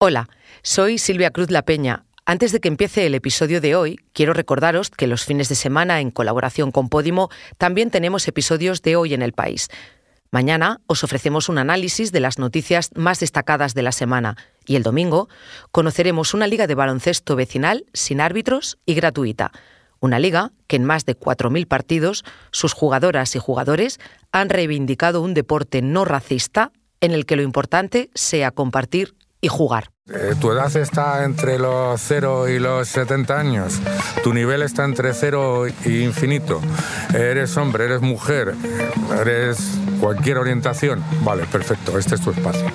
Hola, soy Silvia Cruz La Peña. Antes de que empiece el episodio de hoy, quiero recordaros que los fines de semana, en colaboración con Podimo, también tenemos episodios de Hoy en el País. Mañana os ofrecemos un análisis de las noticias más destacadas de la semana y el domingo conoceremos una liga de baloncesto vecinal sin árbitros y gratuita. Una liga que en más de 4.000 partidos sus jugadoras y jugadores han reivindicado un deporte no racista en el que lo importante sea compartir y jugar. Eh, tu edad está entre los 0 y los 70 años. Tu nivel está entre 0 y infinito. Eres hombre, eres mujer, eres cualquier orientación. Vale, perfecto, este es tu espacio.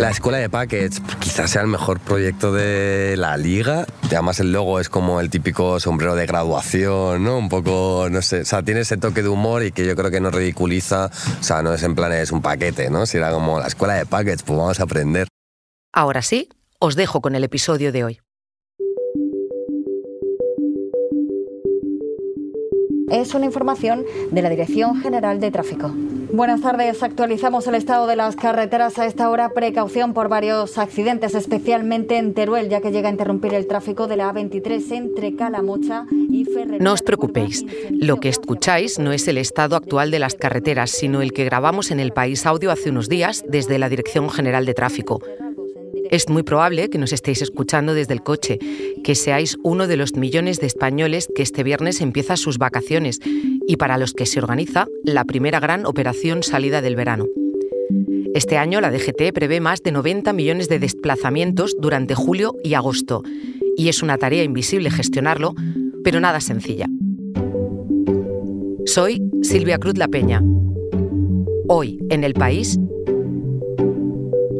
La escuela de Packets quizás sea el mejor proyecto de la liga. Además el logo es como el típico sombrero de graduación, ¿no? Un poco, no sé, o sea, tiene ese toque de humor y que yo creo que no ridiculiza, o sea, no es en plan es un paquete, ¿no? Si era como la escuela de Packets, pues vamos a aprender. Ahora sí, os dejo con el episodio de hoy. Es una información de la Dirección General de Tráfico. Buenas tardes. Actualizamos el estado de las carreteras a esta hora. Precaución por varios accidentes, especialmente en Teruel, ya que llega a interrumpir el tráfico de la A23 entre Calamocha y Ferrer. No os preocupéis. Lo que escucháis no es el estado actual de las carreteras, sino el que grabamos en el País Audio hace unos días desde la Dirección General de Tráfico. Es muy probable que nos estéis escuchando desde el coche, que seáis uno de los millones de españoles que este viernes empieza sus vacaciones y para los que se organiza la primera gran operación salida del verano. Este año la DGT prevé más de 90 millones de desplazamientos durante julio y agosto, y es una tarea invisible gestionarlo, pero nada sencilla. Soy Silvia Cruz La Peña. Hoy, en el país,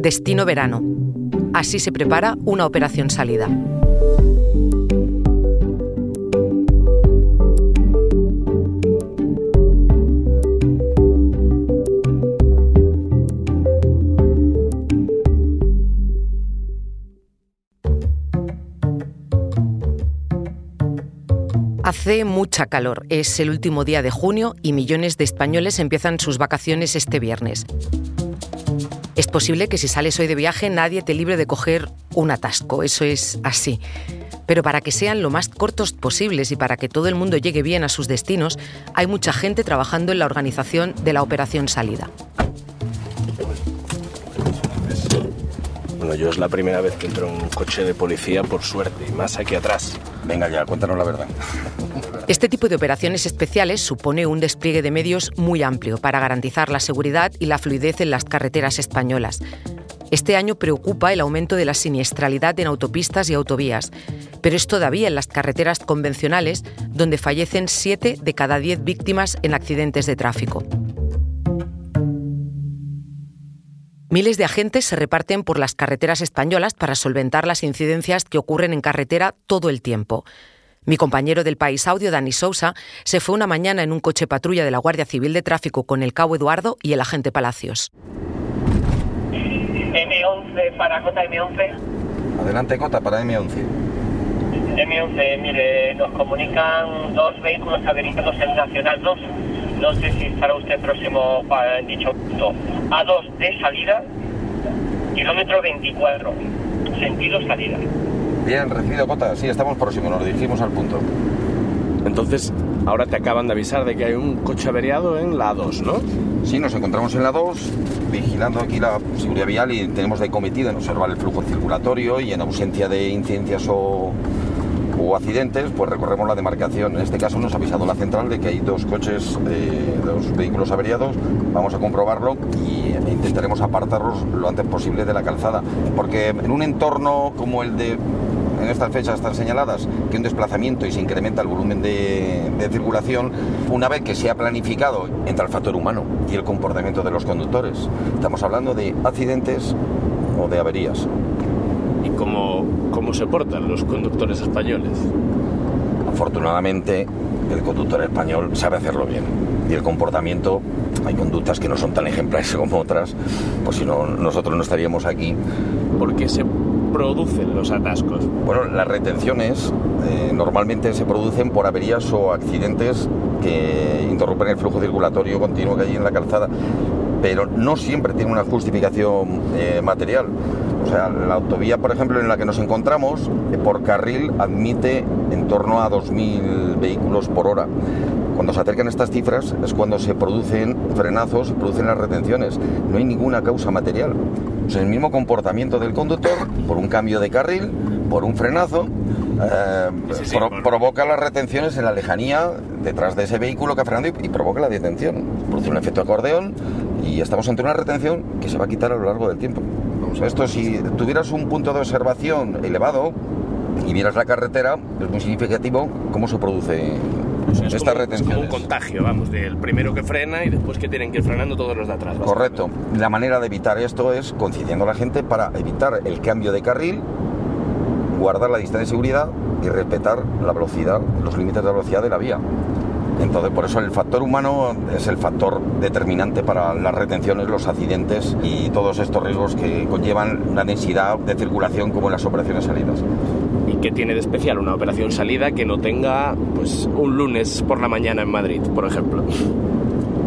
Destino Verano Así se prepara una operación salida. Hace mucha calor, es el último día de junio y millones de españoles empiezan sus vacaciones este viernes. Es posible que si sales hoy de viaje nadie te libre de coger un atasco, eso es así. Pero para que sean lo más cortos posibles y para que todo el mundo llegue bien a sus destinos, hay mucha gente trabajando en la organización de la operación salida. Bueno, yo es la primera vez que entro en un coche de policía por suerte, y más aquí atrás. Venga ya, cuéntanos la verdad. Este tipo de operaciones especiales supone un despliegue de medios muy amplio para garantizar la seguridad y la fluidez en las carreteras españolas. Este año preocupa el aumento de la siniestralidad en autopistas y autovías, pero es todavía en las carreteras convencionales donde fallecen 7 de cada 10 víctimas en accidentes de tráfico. Miles de agentes se reparten por las carreteras españolas para solventar las incidencias que ocurren en carretera todo el tiempo. Mi compañero del País Audio, Dani Sousa, se fue una mañana en un coche patrulla de la Guardia Civil de Tráfico con el cabo Eduardo y el agente Palacios. M11 para Cota M11. Adelante, Cota, para M11. M11, mire, nos comunican dos vehículos averiados en Nacional 2. No sé si estará usted próximo para dicho punto. A2 de salida, kilómetro 24, sentido salida. Bien, recibido, Cota. Sí, estamos próximos, nos dirigimos al punto. Entonces, ahora te acaban de avisar de que hay un coche averiado en la 2, ¿no? Sí, nos encontramos en la 2, vigilando aquí la seguridad vial y tenemos de cometido en observar el flujo circulatorio y en ausencia de incidencias o, o accidentes, pues recorremos la demarcación. En este caso nos ha avisado la central de que hay dos coches, eh, dos vehículos averiados. Vamos a comprobarlo y intentaremos apartarlos lo antes posible de la calzada. Porque en un entorno como el de en estas fechas están señaladas que un desplazamiento y se incrementa el volumen de, de, circulación, una vez que se ha planificado, entra el factor humano y el comportamiento de los conductores. Estamos hablando de accidentes o de averías. ¿Y cómo, cómo se portan los conductores españoles? Afortunadamente, el conductor español sabe hacerlo bien. Y el comportamiento, hay conductas que no son tan ejemplares como otras, pues si no, nosotros no estaríamos aquí. Porque se producen los atascos? Bueno, las retenciones eh, normalmente se producen por averías o accidentes que interrumpen el flujo circulatorio continuo que hay en la calzada, pero no siempre tiene una justificación eh, material. O sea, la autovía, por ejemplo, en la que nos encontramos, eh, por carril admite en torno a 2.000 vehículos por hora. Cuando se acercan estas cifras es cuando se producen frenazos, se producen las retenciones. No hay ninguna causa material. Es el mismo comportamiento del conductor por un cambio de carril, por un frenazo, eh, provoca las retenciones en la lejanía detrás de ese vehículo que ha frenado y, provoca la detención. Produce un efecto acordeón y estamos ante una retención que se va a quitar a lo largo del tiempo. Esto si tuvieras un punto de observación elevado y vieras la carretera, es muy significativo cómo se produce esta retención. Es un contagio, vamos, del primero que frena y después que tienen que ir frenando todos los de atrás. Correcto. La manera de evitar esto es concienciando a la gente para evitar el cambio de carril guardar la distancia de seguridad y respetar la velocidad, los límites de velocidad de la vía. Entonces, por eso el factor humano es el factor determinante para las retenciones, los accidentes y todos estos riesgos que conllevan una densidad de circulación como en las operaciones salidas. ¿Y qué tiene de especial una operación salida que no tenga pues, un lunes por la mañana en Madrid, por ejemplo?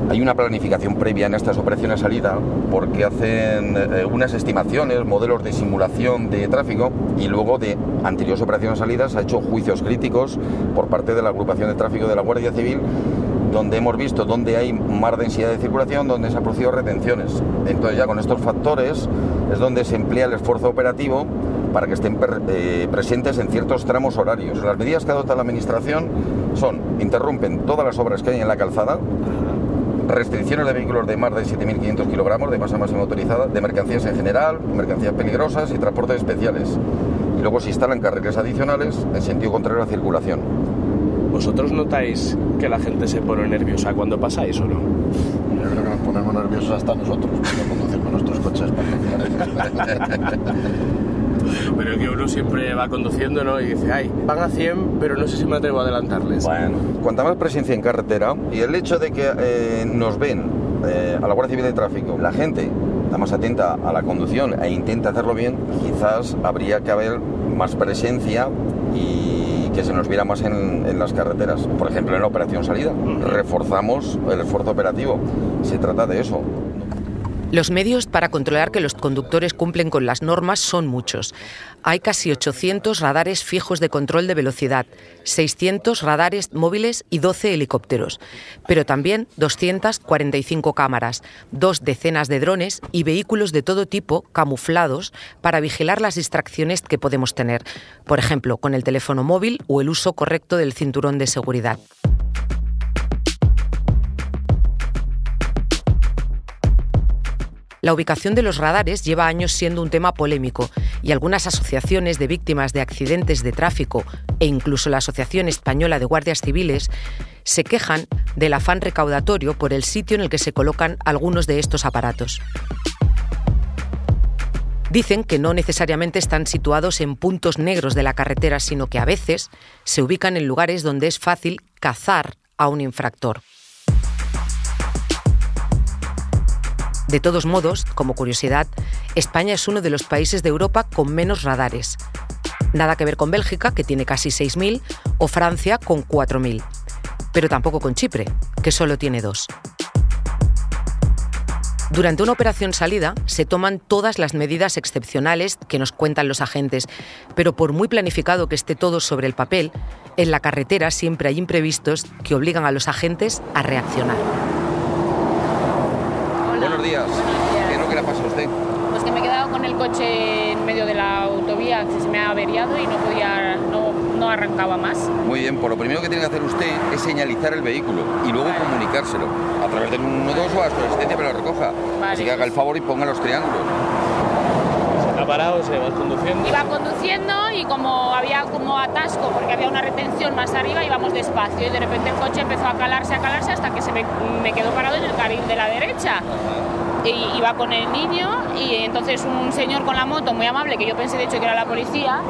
Hay una planificación previa en estas operaciones salida porque hacen eh, unas estimaciones, modelos de simulación de tráfico y luego de anteriores operaciones salidas ha hecho juicios críticos por parte de la agrupación de tráfico de la Guardia Civil donde hemos visto dónde hay más densidad de circulación, donde se han producido retenciones. Entonces ya con estos factores es donde se emplea el esfuerzo operativo para que estén eh, presentes en ciertos tramos horarios. Las medidas que adopta la Administración son, interrumpen todas las obras que hay en la calzada, restricciones de vehículos de más de 7.500 kilogramos de masa máxima autorizada, de mercancías en general, mercancías peligrosas y transportes especiales. Y luego se instalan carriles adicionales en sentido contrario a la circulación. ¿Vosotros notáis que la gente se pone nerviosa cuando pasáis o no? Yo creo que nos ponemos nerviosos hasta nosotros cuando conducimos nuestros coches particulares. pero que uno siempre va conduciendo ¿no? y dice, ay, van a 100, pero no sé si me atrevo a adelantarles. Bueno, cuanta más presencia en carretera y el hecho de que eh, nos ven eh, a la Guardia Civil de Tráfico, la gente está más atenta a la conducción e intenta hacerlo bien, quizás habría que haber más presencia y que se nos viera más en, en, las carreteras. Por ejemplo, en la operación salida. Reforzamos el esfuerzo operativo. Se trata de eso. Los medios para controlar que los conductores cumplen con las normas son muchos. Hay casi 800 radares fijos de control de velocidad, 600 radares móviles y 12 helicópteros, pero también 245 cámaras, dos decenas de drones y vehículos de todo tipo camuflados para vigilar las distracciones que podemos tener, por ejemplo, con el teléfono móvil o el uso correcto del cinturón de seguridad. La ubicación de los radares lleva años siendo un tema polémico y algunas asociaciones de víctimas de accidentes de tráfico e incluso la Asociación Española de Guardias Civiles se quejan del afán recaudatorio por el sitio en el que se colocan algunos de estos aparatos. Dicen que no necesariamente están situados en puntos negros de la carretera, sino que a veces se ubican en lugares donde es fácil cazar a un infractor. De todos modos, como curiosidad, España es uno de los países de Europa con menos radares. Nada que ver con Bélgica, que tiene casi 6.000, o Francia, con 4.000. Pero tampoco con Chipre, que solo tiene dos. Durante una operación salida se toman todas las medidas excepcionales que nos cuentan los agentes, pero por muy planificado que esté todo sobre el papel, en la carretera siempre hay imprevistos que obligan a los agentes a reaccionar. Buenos días. ¿Qué no que le ha pasado a usted? Pues que me he quedado con el coche en medio de la autovía, que se me ha averiado y no podía, no, no arrancaba más. Muy bien, por lo primero que tiene que hacer usted es señalizar el vehículo y luego Vale. comunicárselo a través del 112 o a su asistencia para que lo recoja. Vale, Así que haga el pues- favor y ponga los triángulos. ¿Ha parado? ¿Se va conduciendo? Iba conduciendo y como había como atasco, porque había una retención más arriba, íbamos despacio y de repente el coche empezó a calarse, a calarse hasta que se me, me quedó parado en el carril de la derecha. Y iba con el niño y entonces un señor con la moto muy amable, que yo pensé de hecho que era la policía,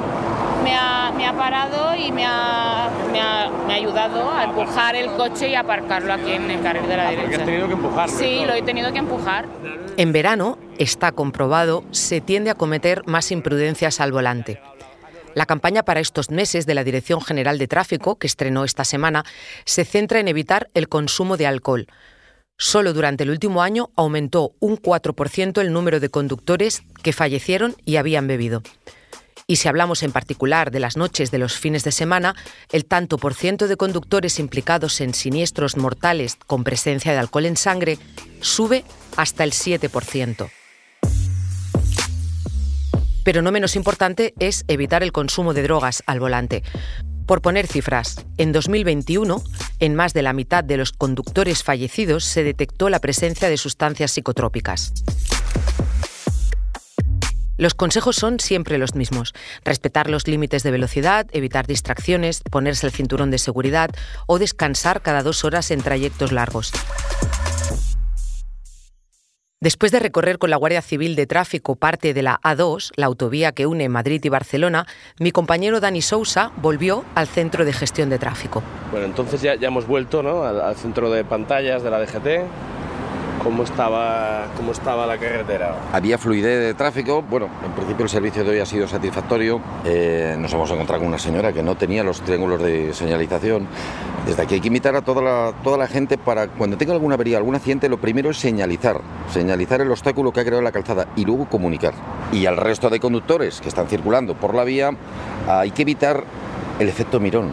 me ha, me ha parado y me ha, me, ha, me ha ayudado a empujar el coche y aparcarlo aquí en el carril de la Ah, porque derecha. has tenido que empujarlo. Sí, ¿no? lo he tenido que empujar. En verano, está comprobado, se tiende a cometer más imprudencias al volante. La campaña para estos meses de la Dirección General de Tráfico, que estrenó esta semana, se centra en evitar el consumo de alcohol. Solo durante el último año aumentó un 4% el número de conductores que fallecieron y habían bebido. Y si hablamos en particular de las noches de los fines de semana, el tanto por ciento de conductores implicados en siniestros mortales con presencia de alcohol en sangre sube hasta el 7%. Pero no menos importante es evitar el consumo de drogas al volante. Por poner cifras, en 2021, en más de la mitad de los conductores fallecidos se detectó la presencia de sustancias psicotrópicas. Los consejos son siempre los mismos. Respetar los límites de velocidad, evitar distracciones, ponerse el cinturón de seguridad o descansar cada dos horas en trayectos largos. Después de recorrer con la Guardia Civil de Tráfico parte de la A2, la autovía que une Madrid y Barcelona, mi compañero Dani Sousa volvió al centro de gestión de tráfico. Bueno, entonces ya, ya hemos vuelto ¿no? al, al centro de pantallas de la DGT. ¿Cómo estaba, ¿Cómo estaba la carretera? Había fluidez de tráfico. Bueno, en principio el servicio de hoy ha sido satisfactorio. Eh, nos hemos encontrado con una señora que no tenía los triángulos de señalización. Desde aquí hay que invitar a toda la, toda la gente para cuando tenga alguna avería, algún accidente, lo primero es señalizar. Señalizar el obstáculo que ha creado la calzada y luego comunicar. Y al resto de conductores que están circulando por la vía, hay que evitar el efecto mirón.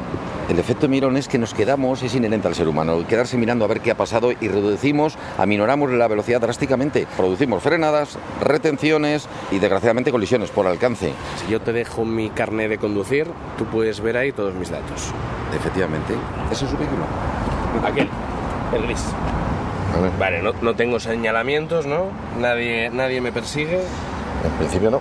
El efecto mirón es que nos quedamos, es inherente al ser humano, quedarse mirando a ver qué ha pasado y reducimos, aminoramos la velocidad drásticamente. Producimos frenadas, retenciones y desgraciadamente colisiones por alcance. Si yo te dejo mi carnet de conducir, tú puedes ver ahí todos mis datos. Efectivamente. ¿Ese es su vehículo? Aquel, el gris. Vale. No, no tengo señalamientos, ¿no? Nadie, nadie me persigue. En principio no.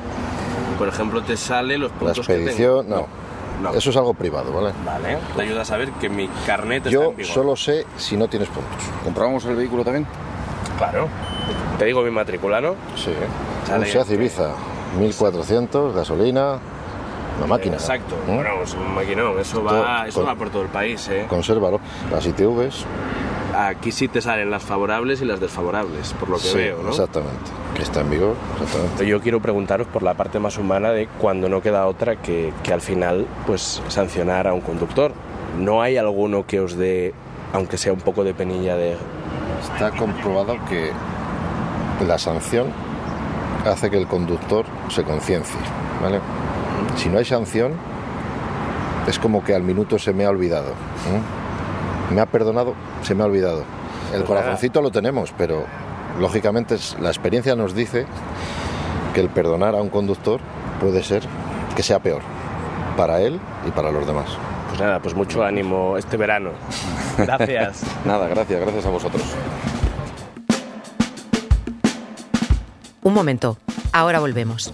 Por ejemplo, te sale los La puntos que expedición, tengo. no. No. Eso es algo privado, ¿vale? Vale, te ayuda a saber que mi carnet está Yo en vigor. solo sé si no tienes puntos. ¿Comprobamos el vehículo también? Claro. Te digo mi matrícula, ¿no? Sí. Un Seat Ibiza, 1400, gasolina, una máquina. Exacto. ¿Mm? Bueno, es un maquinón. Eso va, eso con- va por todo el país, ¿eh? Consérvalo. Las ITVs, Aquí sí te salen las favorables y las desfavorables, por lo que sí, veo, ¿no? exactamente. Está en vigor, exactamente. Yo quiero preguntaros por la parte más humana de cuando no queda otra que, que al final pues sancionar a un conductor. ¿No hay alguno que os dé, aunque sea un poco de penilla de... Está comprobado que la sanción hace que el conductor se conciencie, ¿vale? Si no hay sanción, es como que al minuto se me ha olvidado. ¿eh? Me ha perdonado, se me ha olvidado. El Pues corazoncito lo tenemos, pero lógicamente es- la experiencia nos dice que el perdonar a un conductor puede ser que sea peor para él y para los demás. Pues nada, pues mucho ánimo este verano. Gracias. Nada, gracias, gracias a vosotros. Un momento, ahora volvemos.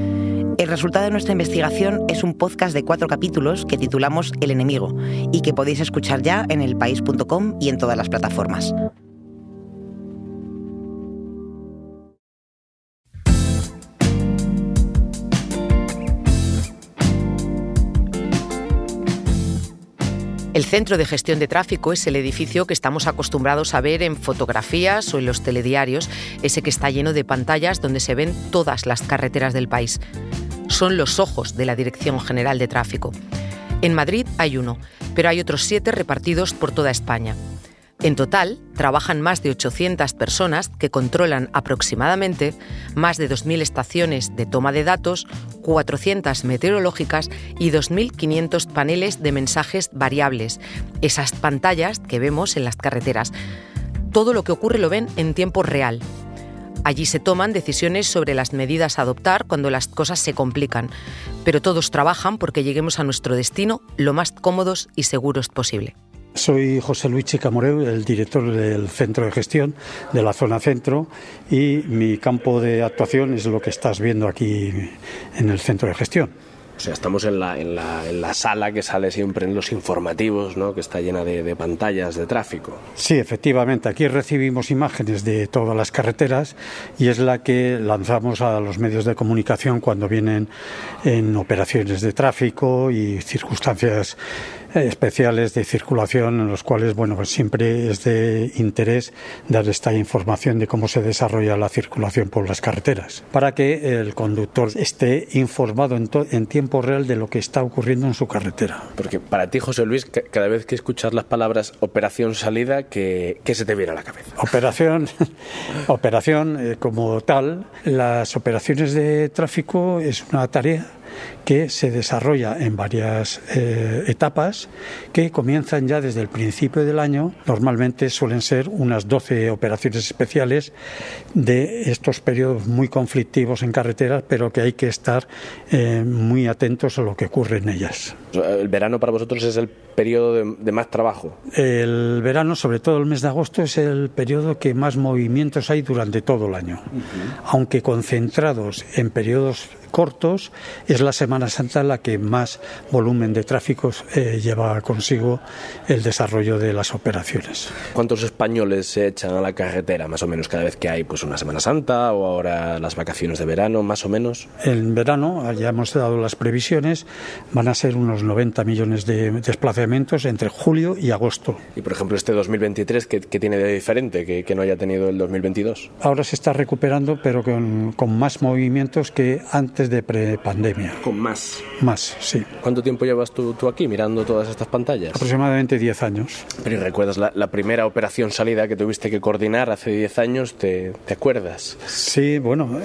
El resultado de nuestra investigación es un podcast de cuatro capítulos que titulamos El enemigo y que podéis escuchar ya en elpaís.com y en todas las plataformas. El Centro de Gestión de Tráfico es el edificio que estamos acostumbrados a ver en fotografías o en los telediarios, ese que está lleno de pantallas donde se ven todas las carreteras del país. Son los ojos de la Dirección General de Tráfico. En Madrid hay uno, pero hay otros siete repartidos por toda España. En total, trabajan más de 800 personas que controlan aproximadamente más de 2.000 estaciones de toma de datos, 400 meteorológicas y 2.500 paneles de mensajes variables, esas pantallas que vemos en las carreteras. Todo lo que ocurre lo ven en tiempo real. Allí se toman decisiones sobre las medidas a adoptar cuando las cosas se complican, pero todos trabajan porque lleguemos a nuestro destino lo más cómodos y seguros posible. Soy José Luis Chicamoreu, el director del Centro de Gestión de la Zona Centro y mi campo de actuación es lo que estás viendo aquí en el Centro de Gestión. Sea, estamos en la, en la, en la sala que sale siempre en los informativos, ¿no? que está llena de, de pantallas de tráfico. Sí, efectivamente. Aquí recibimos imágenes de todas las carreteras y es la que lanzamos a los medios de comunicación cuando vienen en operaciones de tráfico y circunstancias eh, especiales de circulación en los cuales bueno pues siempre es de interés dar esta información de cómo se desarrolla la circulación por las carreteras para que el conductor esté informado en, en tiempo real de lo que está ocurriendo en su carretera. Porque para ti, José Luis, cada vez que escuchas las palabras operación salida, ¿qué, qué se te viene a la cabeza? Operación, operación eh, como tal, las operaciones de tráfico es una tarea que se desarrolla en varias eh, etapas que comienzan ya desde el principio del año. Normalmente suelen ser unas 12 operaciones especiales de estos periodos muy conflictivos en carreteras, pero que hay que estar eh, muy atentos a lo que ocurre en ellas. El verano para vosotros es el periodo de, de, más trabajo. El verano, sobre todo el mes de agosto, es el periodo que más movimientos hay durante todo el año. Uh -huh. Aunque concentrados en periodos cortos, es la Semana Santa la que más volumen de tráfico eh, lleva consigo el desarrollo de las operaciones. ¿Cuántos españoles se echan a la carretera, más o menos, cada vez que hay pues, una Semana Santa o ahora las vacaciones de verano, más o menos? En verano, ya hemos dado las previsiones, van a ser unos 90 millones de desplazamientos entre julio y agosto. Y, por ejemplo, este 2023, ¿qué, qué tiene de diferente que, que, no haya tenido el 2022? Ahora se está recuperando, pero con, con más movimientos que antes de prepandemia. ¿Con más? Más, sí. ¿Cuánto tiempo llevas tú, tú, aquí mirando todas estas pantallas? Aproximadamente 10 años. Pero ¿y recuerdas la, la, primera operación salida que tuviste que coordinar hace 10 años? ¿Te, te acuerdas? Sí, bueno,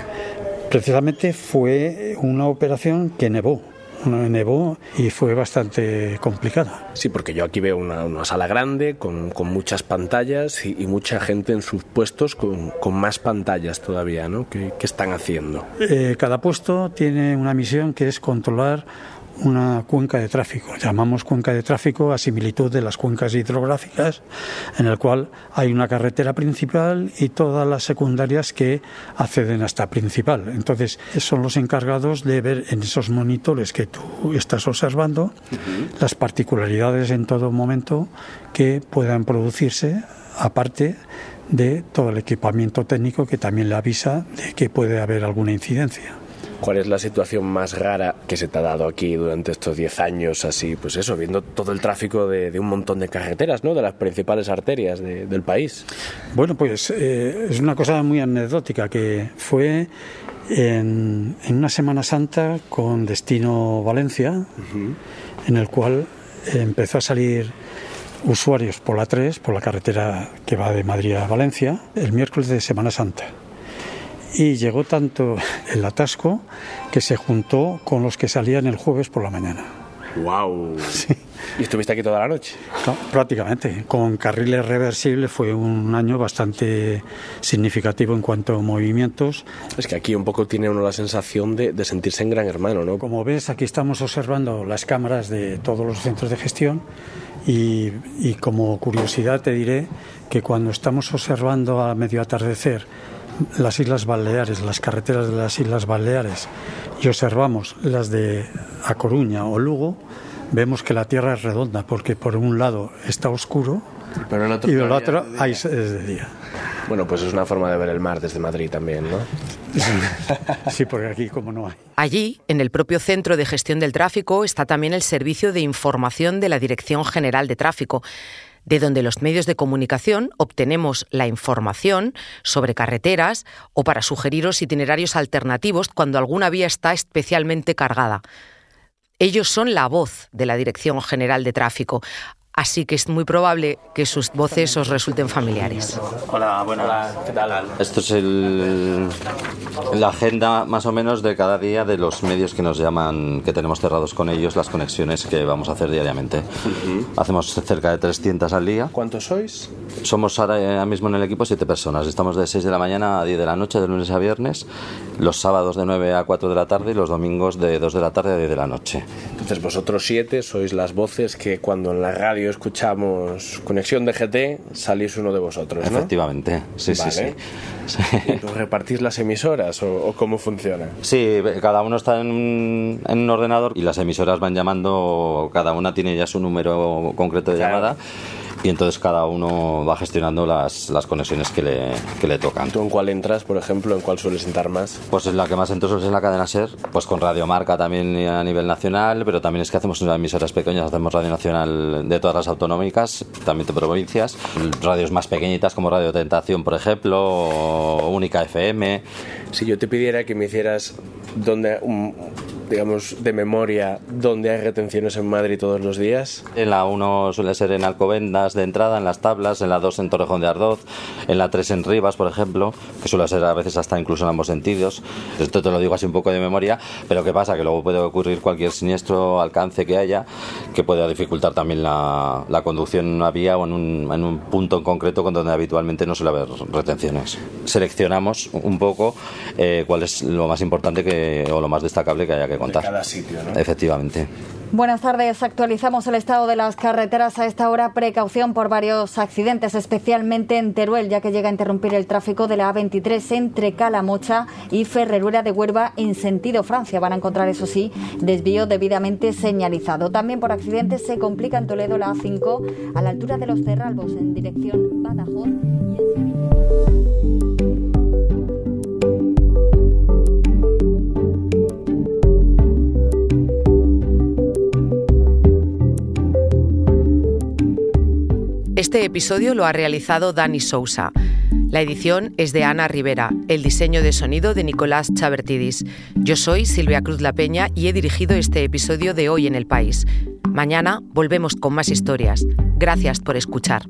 precisamente fue una operación que nevó nevó y fue bastante complicada. Sí, porque yo aquí veo una, una sala grande con, con muchas pantallas y, y, mucha gente en sus puestos con, con más pantallas todavía, ¿no? ¿Qué, qué están haciendo? Eh, cada puesto tiene una misión que es controlar una cuenca de tráfico. Llamamos cuenca de tráfico a similitud de las cuencas hidrográficas, en el cual hay una carretera principal y todas las secundarias que acceden a esta principal. Entonces, son los encargados de ver en esos monitores que tú estás observando uh -huh. las particularidades en todo momento que puedan producirse, aparte de todo el equipamiento técnico que también le avisa de que puede haber alguna incidencia. ¿Cuál es la situación más rara que se te ha dado aquí durante estos 10 años, así, pues eso, viendo todo el tráfico de, de un montón de carreteras, ¿no? De las principales arterias de, del país. Bueno, pues eh, es una cosa muy anecdótica que fue en, en, una Semana Santa con destino Valencia, uh -huh. en el cual empezó a salir usuarios por la 3, por la carretera que va de Madrid a Valencia, el miércoles de Semana Santa y llegó tanto el atasco que se juntó con los que salían el jueves por la mañana. ¡Wow! Sí. ¿Y estuviste aquí toda la noche? No, prácticamente. Con carriles reversibles fue un año bastante significativo en cuanto a movimientos. Es que aquí un poco tiene uno la sensación de, de sentirse en gran hermano, ¿no? Como ves, aquí estamos observando las cámaras de todos los centros de gestión y, y como curiosidad te diré que cuando estamos observando a medio atardecer las Islas Baleares, las carreteras de las Islas Baleares y observamos las de A Coruña o Lugo, vemos que la Tierra es redonda porque por un lado está oscuro Pero el otro y del otro de hay, es de día. Bueno, pues es una forma de ver el mar desde Madrid también, ¿no? Sí, sí, porque aquí como no hay. Allí, en el propio Centro de Gestión del Tráfico, está también el Servicio de Información de la Dirección General de Tráfico de donde los medios de comunicación obtenemos la información sobre carreteras o para sugeriros itinerarios alternativos cuando alguna vía está especialmente cargada. Ellos son la voz de la Dirección General de Tráfico. Así que es muy probable que sus voces os resulten familiares. Hola, bueno, ¿qué tal? Esto es el, la agenda más o menos de cada día de los medios que nos llaman, que tenemos cerrados con ellos, las conexiones que vamos a hacer diariamente. Uh -huh. Hacemos cerca de 300 al día. ¿Cuántos sois? Somos ahora mismo en el equipo siete personas. Estamos de 6 de la mañana a 10 de la noche, de lunes a viernes, los sábados de 9 a 4 de la tarde y los domingos de 2 de la tarde a 10 de la noche. Entonces vosotros siete sois las voces que cuando en la radio escuchamos Conexión de GT salís uno de vosotros, ¿no? Efectivamente, sí, sí, sí. ¿Y tú repartís las emisoras o, o, cómo funciona? Sí, cada uno está en un, en un, ordenador y las emisoras van llamando, cada una tiene ya su número concreto de claro. llamada y entonces cada uno va gestionando las, las conexiones que le, que le tocan. ¿Tú en cuál entras, por ejemplo? ¿En cuál sueles entrar más? Pues en la que más entro es en la cadena SER, pues con Radio Marca también a nivel nacional, pero también es que hacemos unas emisoras pequeñas, hacemos Radio Nacional de todas las autonómicas, también de provincias, radios más pequeñitas como Radio Tentación, por ejemplo, o Única FM. Si yo te pidiera que me hicieras donde un, digamos, de memoria, dónde hay retenciones en Madrid todos los días? En la 1 suele ser en Alcobendas de entrada, en las tablas, en la 2 en Torrejón de Ardoz, en la 3 en Rivas, por ejemplo, que suele ser a veces hasta incluso en ambos sentidos. Esto te lo digo así un poco de memoria, pero ¿qué pasa? Que luego puede ocurrir cualquier siniestro alcance que haya que pueda dificultar también la, la conducción en una vía o en un, en un punto en concreto con donde habitualmente no suele haber retenciones. Seleccionamos un poco eh, cuál es lo más importante que, o lo más destacable que haya que contar. De cada sitio, ¿no? Efectivamente. Buenas tardes. Actualizamos el estado de las carreteras a esta hora. Precaución por varios accidentes, especialmente en Teruel, ya que llega a interrumpir el tráfico de la A23 entre Calamocha y Ferreruela de Huerva en sentido Francia. Van a encontrar, eso sí, desvío debidamente señalizado. También por accidentes se complica en Toledo la A5 a la altura de los Cerralbos en dirección Badajoz y en Sevilla. Este episodio lo ha realizado Dani Sousa. La edición es de Ana Rivera, el diseño de sonido de Nicolás Chabertidis. Yo soy Silvia Cruz La Peña y he dirigido este episodio de Hoy en el País. Mañana volvemos con más historias. Gracias por escuchar.